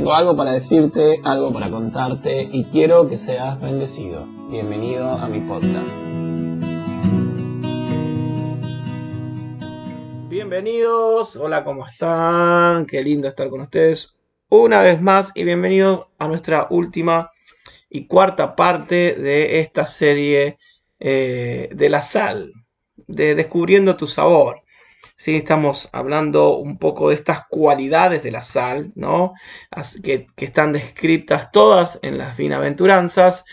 Tengo algo para decirte, algo para contarte y quiero que seas bendecido. Bienvenido a mi podcast. Bienvenidos, hola, ¿cómo están? Qué lindo estar con ustedes una vez más y bienvenidos a nuestra última y cuarta parte de esta serie eh, de la sal, de descubriendo tu sabor. ¿Sí? Estamos hablando un poco de estas cualidades de la sal, ¿no? Que, que, están descritas todas en las bienaventuranzas,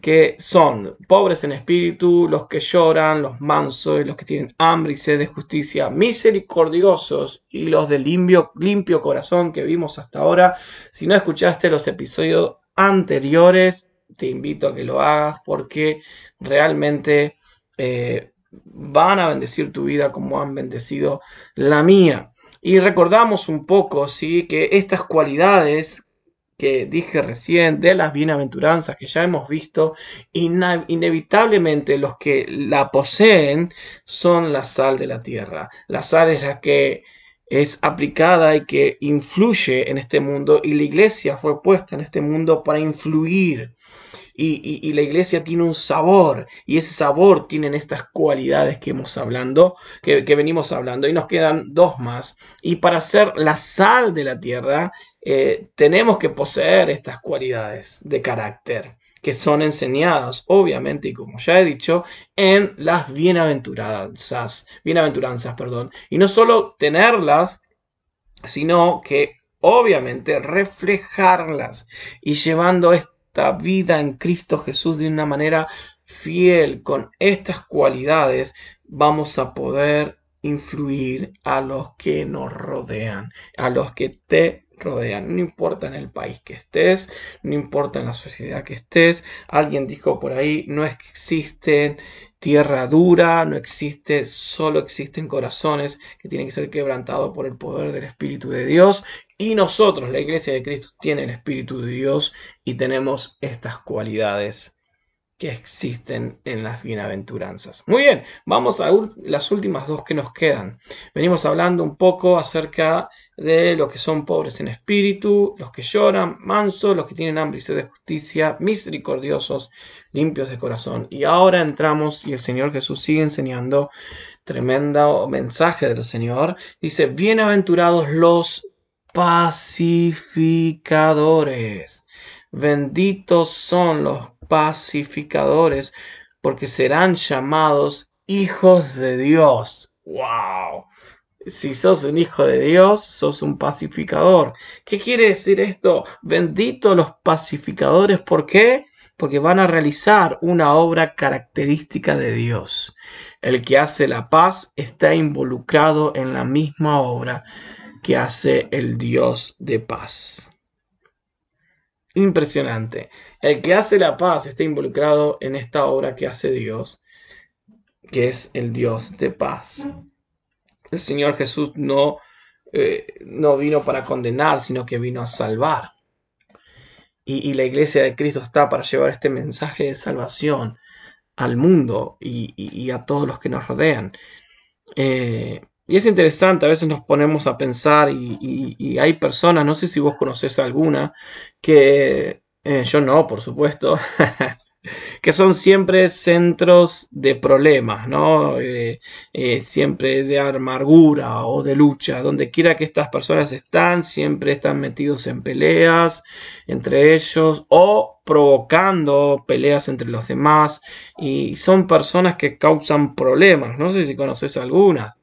que son pobres en espíritu, los que lloran, los mansos, los que tienen hambre y sed de justicia, misericordiosos y los de limpio, limpio corazón que vimos hasta ahora. Si no escuchaste los episodios anteriores, te invito a que lo hagas porque realmente... Eh, van a bendecir tu vida como han bendecido la mía. Y recordamos un poco, ¿sí? Que estas cualidades que dije recién de las bienaventuranzas que ya hemos visto, inevitablemente los que la poseen son la sal de la tierra. La sal es la que es aplicada y que influye en este mundo y la iglesia fue puesta en este mundo para influir. Y, la iglesia tiene un sabor y ese sabor tienen estas cualidades que hemos hablando, que, venimos hablando. Y nos quedan dos más. Y para ser la sal de la tierra eh, tenemos que poseer estas cualidades de carácter que son enseñadas, obviamente, y como ya he dicho, en las bienaventuranzas, bienaventuranzas, perdón, y no solo tenerlas, sino que obviamente reflejarlas y llevando vida en Cristo Jesús de una manera fiel con estas cualidades, vamos a poder influir a los que nos rodean, a los que te rodean. No importa en el país que estés, no importa en la sociedad que estés. Alguien dijo por ahí, no existen tierra dura, no existe, solo existen corazones que tienen que ser quebrantados por el poder del Espíritu de Dios. Y nosotros, la Iglesia de Cristo, tiene el Espíritu de Dios y tenemos estas cualidades que existen en las bienaventuranzas. Muy bien, vamos a las últimas dos que nos quedan. Venimos hablando un poco acerca de los que son pobres en espíritu, los que lloran, mansos, los que tienen hambre y sed de justicia, misericordiosos, limpios de corazón. Y ahora entramos y el Señor Jesús sigue enseñando tremendo mensaje del Señor. Dice, bienaventurados los pacificadores. Benditos son los pacificadores, porque serán llamados hijos de Dios. ¡Wow! Si sos un hijo de Dios, sos un pacificador. ¿Qué quiere decir esto? Bendito los pacificadores, ¿por qué? Porque van a realizar una obra característica de Dios. El que hace la paz está involucrado en la misma obra que hace el Dios de paz. Impresionante. El que hace la paz está involucrado en esta obra que hace Dios, que es el Dios de paz. El Señor Jesús no, eh, no vino para condenar, sino que vino a salvar. Y, la iglesia de Cristo está para llevar este mensaje de salvación al mundo y, a todos los que nos rodean. Eh, y es interesante, a veces nos ponemos a pensar y, hay personas, no sé si vos conoces alguna, que eh, yo no, por supuesto, que son siempre centros de problemas, ¿no? Eh, eh, siempre de amargura o de lucha. Donde quiera que estas personas están, siempre están metidos en peleas entre ellos o provocando peleas entre los demás. Y son personas que causan problemas. No sé si conoces algunas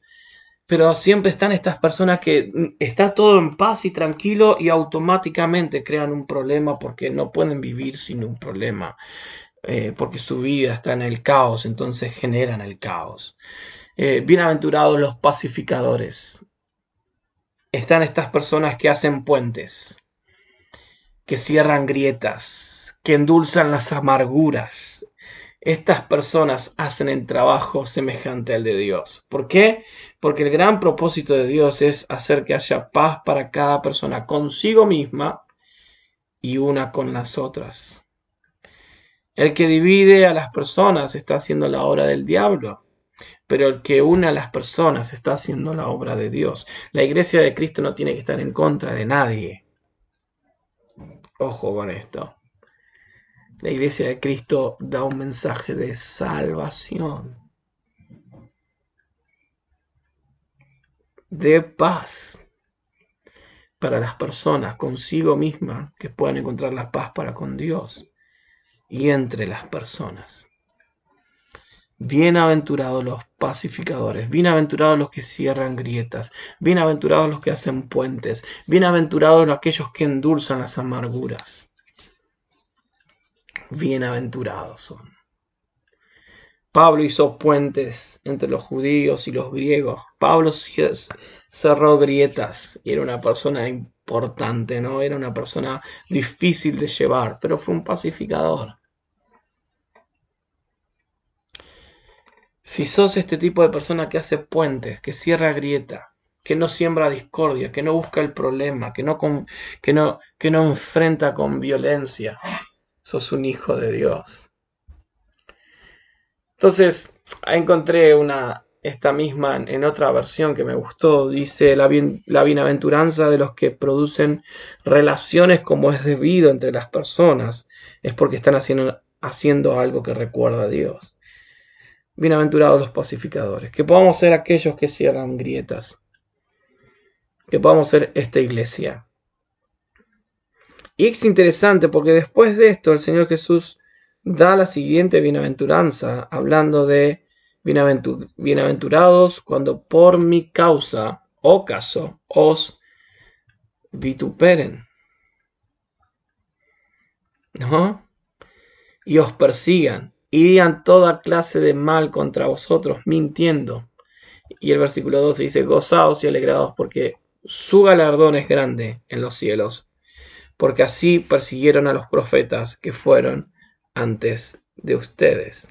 pero siempre están estas personas que mm, está todo en paz y tranquilo y automáticamente crean un problema porque no pueden vivir sin un problema, eh, porque su vida está en el caos, entonces generan el caos. Eh, bienaventurados los pacificadores. Están estas personas que hacen puentes, que cierran grietas, que endulzan las amarguras, estas personas hacen el trabajo semejante al de Dios. ¿Por qué? Porque el gran propósito de Dios es hacer que haya paz para cada persona consigo misma y una con las otras. El que divide a las personas está haciendo la obra del diablo, pero el que une a las personas está haciendo la obra de Dios. La iglesia de Cristo no tiene que estar en contra de nadie. Ojo con esto. La iglesia de Cristo da un mensaje de salvación, de paz para las personas consigo mismas que puedan encontrar la paz para con Dios y entre las personas. Bienaventurados los pacificadores, bienaventurados los que cierran grietas, bienaventurados los que hacen puentes, bienaventurados aquellos que endulzan las amarguras. Bienaventurados son. Pablo hizo puentes entre los judíos y los griegos. Pablo cerró grietas y era una persona importante, ¿no? Era una persona difícil de llevar, pero fue un pacificador. Si sos este tipo de persona que hace puentes, que cierra grieta, que no siembra discordia, que no busca el problema, que no, que no, que no enfrenta con violencia, sos un hijo de Dios. Entonces, encontré una, esta misma en otra versión que me gustó. Dice la, bienaventuranza de los que producen relaciones como es debido entre las personas. Es porque están haciendo, haciendo algo que recuerda a Dios. Bienaventurados los pacificadores. Que podamos ser aquellos que cierran grietas. Que podamos ser esta iglesia. Y es interesante porque después de esto el Señor Jesús da la siguiente bienaventuranza, hablando de bienaventurados cuando por mi causa o caso os vituperen. ¿No? Y os persigan y digan toda clase de mal contra vosotros, mintiendo. Y el versículo 12 dice, gozaos y alegrados porque su galardón es grande en los cielos, porque así persiguieron a los profetas que fueron antes de ustedes.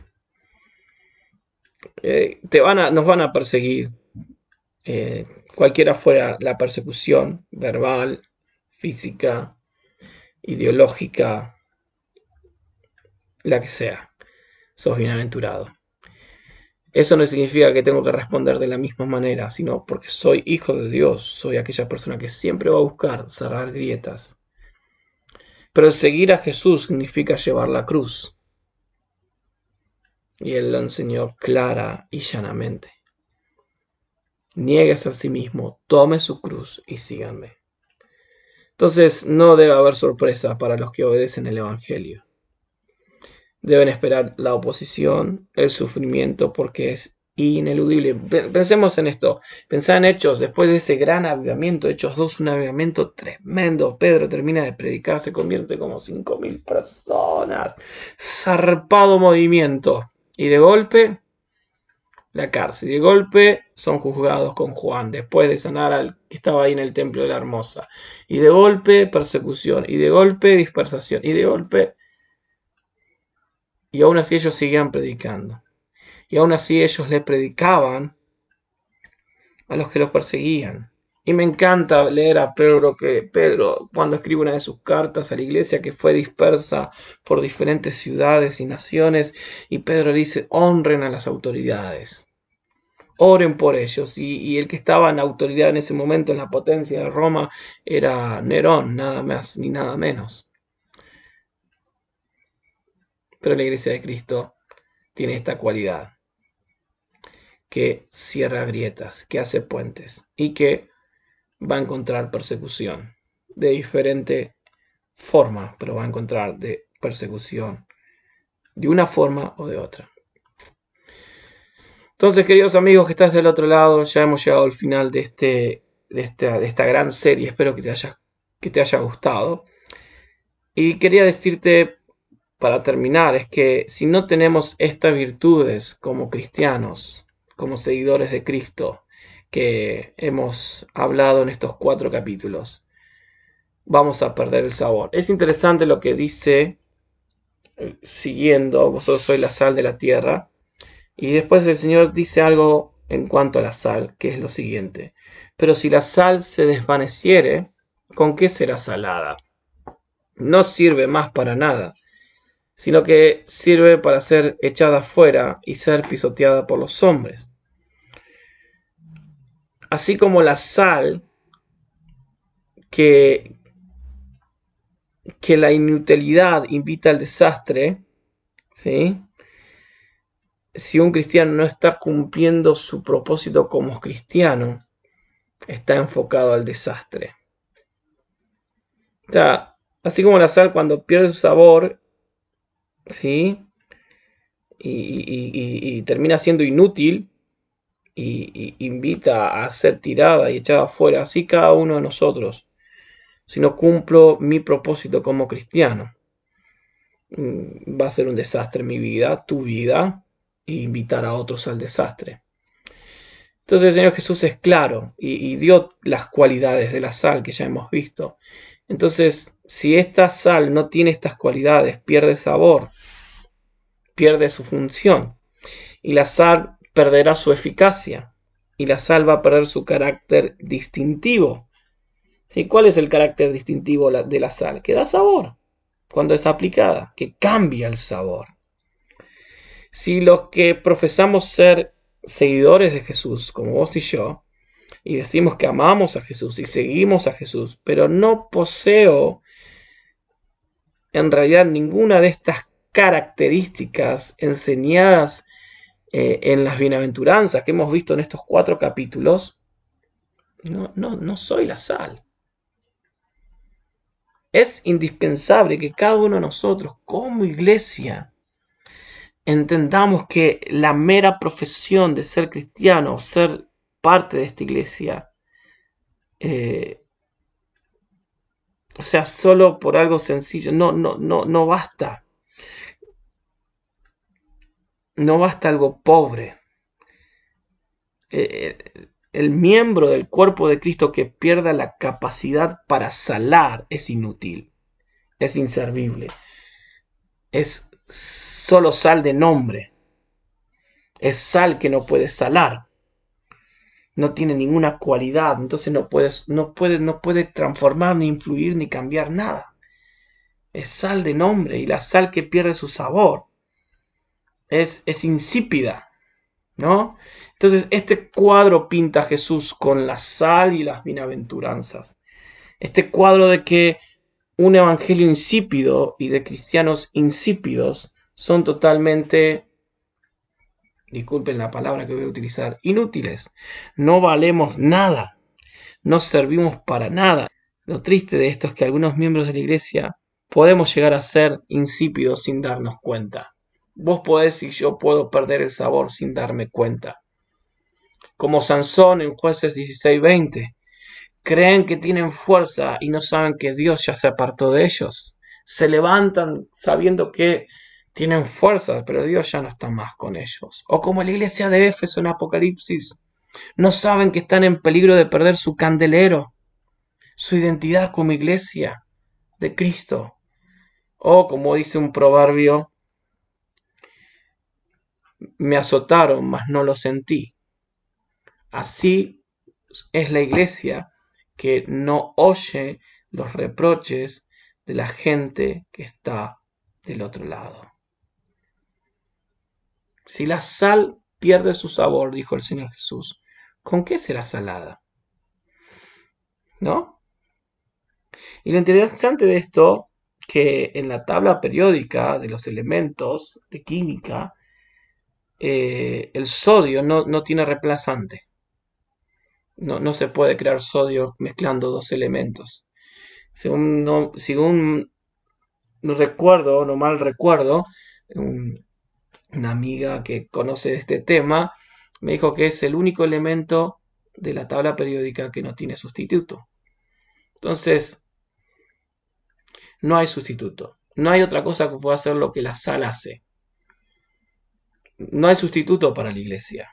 Eh, te van a, nos van a perseguir, eh, cualquiera fuera la persecución verbal, física, ideológica, la que sea, sos bienaventurado. Eso no significa que tengo que responder de la misma manera, sino porque soy hijo de Dios, soy aquella persona que siempre va a buscar cerrar grietas, pero seguir a Jesús significa llevar la cruz. Y Él lo enseñó clara y llanamente. Niegues a sí mismo, tome su cruz y síganme. Entonces no debe haber sorpresa para los que obedecen el Evangelio. Deben esperar la oposición, el sufrimiento, porque es ineludible. Pensemos en esto. Pensá en Hechos, después de ese gran avivamiento, Hechos 2, un avivamiento tremendo. Pedro termina de predicar, se convierte como 5.000 personas. Zarpado movimiento. Y de golpe, la cárcel. Y de golpe son juzgados con Juan, después de sanar al que estaba ahí en el templo de la hermosa. Y de golpe, persecución. Y de golpe, dispersación. Y de golpe... Y aún así ellos seguían predicando y aún así ellos le predicaban a los que los perseguían. Y me encanta leer a Pedro que Pedro cuando escribe una de sus cartas a la iglesia que fue dispersa por diferentes ciudades y naciones y Pedro dice honren a las autoridades. Oren por ellos. Y, y el que estaba en autoridad en ese momento en la potencia de Roma era Nerón, nada más ni nada menos. Pero la iglesia de Cristo tiene esta cualidad que cierra grietas, que hace puentes y que va a encontrar persecución de diferente forma, pero va a encontrar de persecución de una forma o de otra. Entonces, queridos amigos que estás del otro lado, ya hemos llegado al final de, este, de, esta, de esta gran serie. Espero que te, haya, que te haya gustado. Y quería decirte, para terminar, es que si no tenemos estas virtudes como cristianos, como seguidores de Cristo que hemos hablado en estos cuatro capítulos. Vamos a perder el sabor. Es interesante lo que dice, eh, siguiendo, vosotros sois la sal de la tierra. Y después el Señor dice algo en cuanto a la sal, que es lo siguiente. Pero si la sal se desvaneciere, ¿con qué será salada? No sirve más para nada, sino que sirve para ser echada fuera y ser pisoteada por los hombres así como la sal que, que la inutilidad invita al desastre, ¿sí? si un cristiano no está cumpliendo su propósito como cristiano, está enfocado al desastre. Así como la sal cuando pierde su sabor, ¿sí? Y, termina siendo inútil y, invita a ser tirada y echada afuera, así cada uno de nosotros, si no cumplo mi propósito como cristiano, mm, va a ser un desastre mi vida, tu vida, e invitar a otros al desastre. Entonces el Señor Jesús es claro y, dio las cualidades de la sal que ya hemos visto. Entonces, si esta sal no tiene estas cualidades, pierde sabor, pierde su función y la sal perderá su eficacia y la sal va a perder su carácter distintivo. ¿Sí? ¿Cuál es el carácter distintivo de la sal? Que da sabor cuando es aplicada, que cambia el sabor. Si los que profesamos ser seguidores de Jesús, como vos y yo, y decimos que amamos a Jesús y seguimos a Jesús, pero no poseo en realidad ninguna de estas características enseñadas eh, en las bienaventuranzas que hemos visto en estos cuatro capítulos, no, no, soy la sal. Es indispensable que cada uno de nosotros, como iglesia, entendamos que la mera profesión de ser cristiano, ser parte de esta iglesia, eh, o sea, solo por algo sencillo, no, no, no, no basta. No basta algo pobre. Eh, el miembro del cuerpo de Cristo que pierda la capacidad para salar es inútil, es inservible, es solo sal de nombre. Es sal que no puede salar. No tiene ninguna cualidad, entonces no, no, puede, no puede transformar, ni influir, ni cambiar nada. Es sal de nombre y la sal que pierde su sabor es, es insípida, ¿no? Entonces este cuadro pinta a Jesús con la sal y las bienaventuranzas. Este cuadro de que un evangelio insípido y de cristianos insípidos son totalmente, disculpen la palabra que voy a utilizar, inútiles. No valemos nada, no servimos para nada. Lo triste de esto es que algunos miembros de la iglesia podemos llegar a ser insípidos sin darnos cuenta. Vos podés y yo puedo perder el sabor sin darme cuenta. Como Sansón en jueces 16:20 creen que tienen fuerza y no saben que Dios ya se apartó de ellos. Se levantan sabiendo que tienen fuerza, pero Dios ya no está más con ellos. O como la iglesia de Éfeso en Apocalipsis, no saben que están en peligro de perder su candelero, su identidad como iglesia de Cristo. O como dice un proverbio, me azotaron, mas no lo sentí. Así es la iglesia que no oye los reproches de la gente que está del otro lado. Si la sal pierde su sabor, dijo el Señor Jesús, ¿con qué será salada? ¿No? Y lo interesante de esto, que en la tabla periódica de los elementos de química, eh, el sodio no, no tiene reemplazante. No, se puede crear sodio mezclando dos elementos. Según, no, según recuerdo, no mal recuerdo, una amiga que conoce este tema me dijo que es el único elemento de la tabla periódica que no tiene sustituto. Entonces, no hay sustituto. No hay otra cosa que pueda hacer lo que la sal hace. No hay sustituto para la iglesia.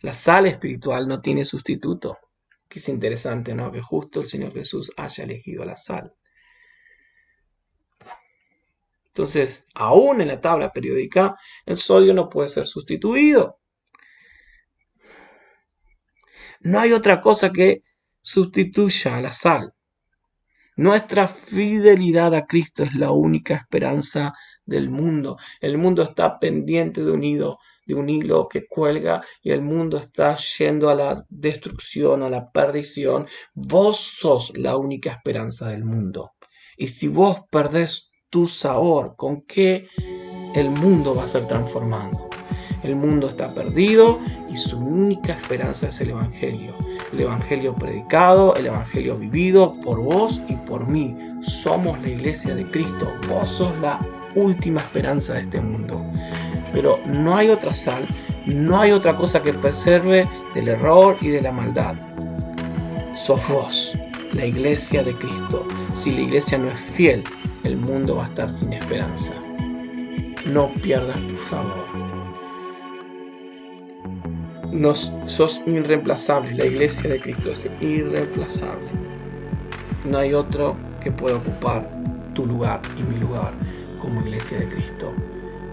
La sal espiritual no tiene sustituto. Que es interesante, ¿no? Que justo el Señor Jesús haya elegido la sal. Entonces, aún en la tabla periódica, el sodio no puede ser sustituido. No hay otra cosa que sustituya a la sal. Nuestra fidelidad a Cristo es la única esperanza del mundo. El mundo está pendiente de un hilo, de un hilo que cuelga y el mundo está yendo a la destrucción, a la perdición. Vos sos la única esperanza del mundo. Y si vos perdés tu sabor, ¿con qué el mundo va a ser transformado? El mundo está perdido y su única esperanza es el Evangelio. El Evangelio predicado, el Evangelio vivido por vos y por mí. Somos la iglesia de Cristo. Vos sos la última esperanza de este mundo. Pero no hay otra sal, no hay otra cosa que preserve del error y de la maldad. Sos vos, la iglesia de Cristo. Si la iglesia no es fiel, el mundo va a estar sin esperanza. No pierdas tu sabor. Nos, sos irreemplazable, la iglesia de Cristo es irreemplazable. No hay otro que pueda ocupar tu lugar y mi lugar como iglesia de Cristo.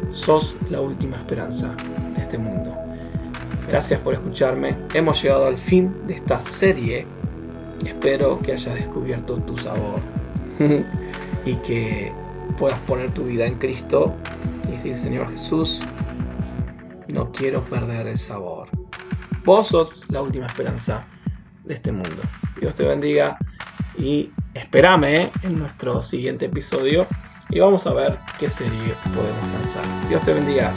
Sos la última esperanza de este mundo. Gracias por escucharme. Hemos llegado al fin de esta serie. Espero que hayas descubierto tu sabor y que puedas poner tu vida en Cristo y decir, Señor Jesús, no quiero perder el sabor. Vos sos la última esperanza de este mundo. Dios te bendiga y espérame en nuestro siguiente episodio y vamos a ver qué serie podemos lanzar. Dios te bendiga.